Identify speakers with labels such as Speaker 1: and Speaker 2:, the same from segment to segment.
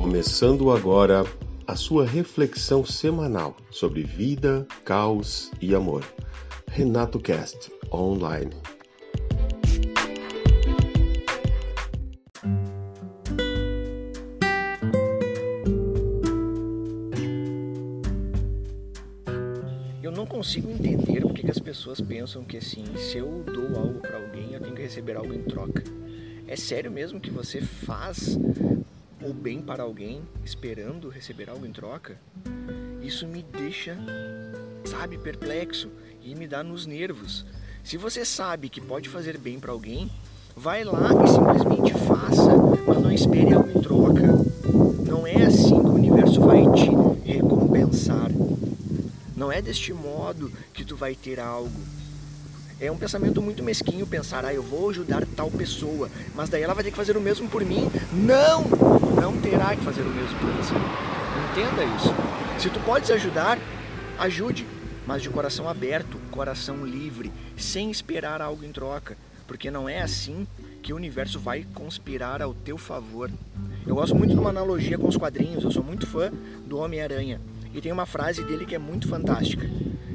Speaker 1: Começando agora a sua reflexão semanal sobre vida, caos e amor. Renato Cast Online.
Speaker 2: Eu não consigo entender porque que as pessoas pensam que assim, se eu dou algo para alguém, eu tenho que receber algo em troca. É sério mesmo que você faz o bem para alguém esperando receber algo em troca? Isso me deixa, sabe, perplexo e me dá nos nervos. Se você sabe que pode fazer bem para alguém, vai lá e simplesmente faça, mas não espere algo em troca. Não é assim que o universo vai te recompensar. Não é deste modo que tu vai ter algo. É um pensamento muito mesquinho pensar, ah, eu vou ajudar tal pessoa, mas daí ela vai ter que fazer o mesmo por mim. Não! Não terá que fazer o mesmo por você. Entenda isso. Se tu podes ajudar, ajude, mas de coração aberto, coração livre, sem esperar algo em troca, porque não é assim que o universo vai conspirar ao teu favor. Eu gosto muito de uma analogia com os quadrinhos, eu sou muito fã do Homem-Aranha. E tem uma frase dele que é muito fantástica.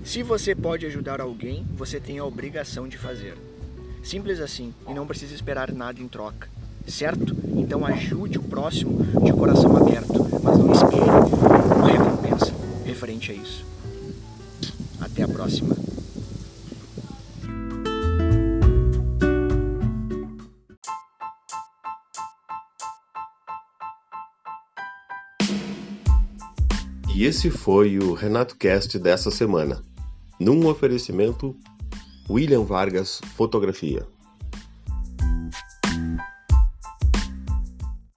Speaker 2: Se você pode ajudar alguém, você tem a obrigação de fazer. Simples assim, e não precisa esperar nada em troca. Certo? Então ajude o próximo de coração aberto, mas não espere uma recompensa referente a isso. Até a próxima.
Speaker 1: E esse foi o Renato Cast dessa semana, num oferecimento William Vargas Fotografia.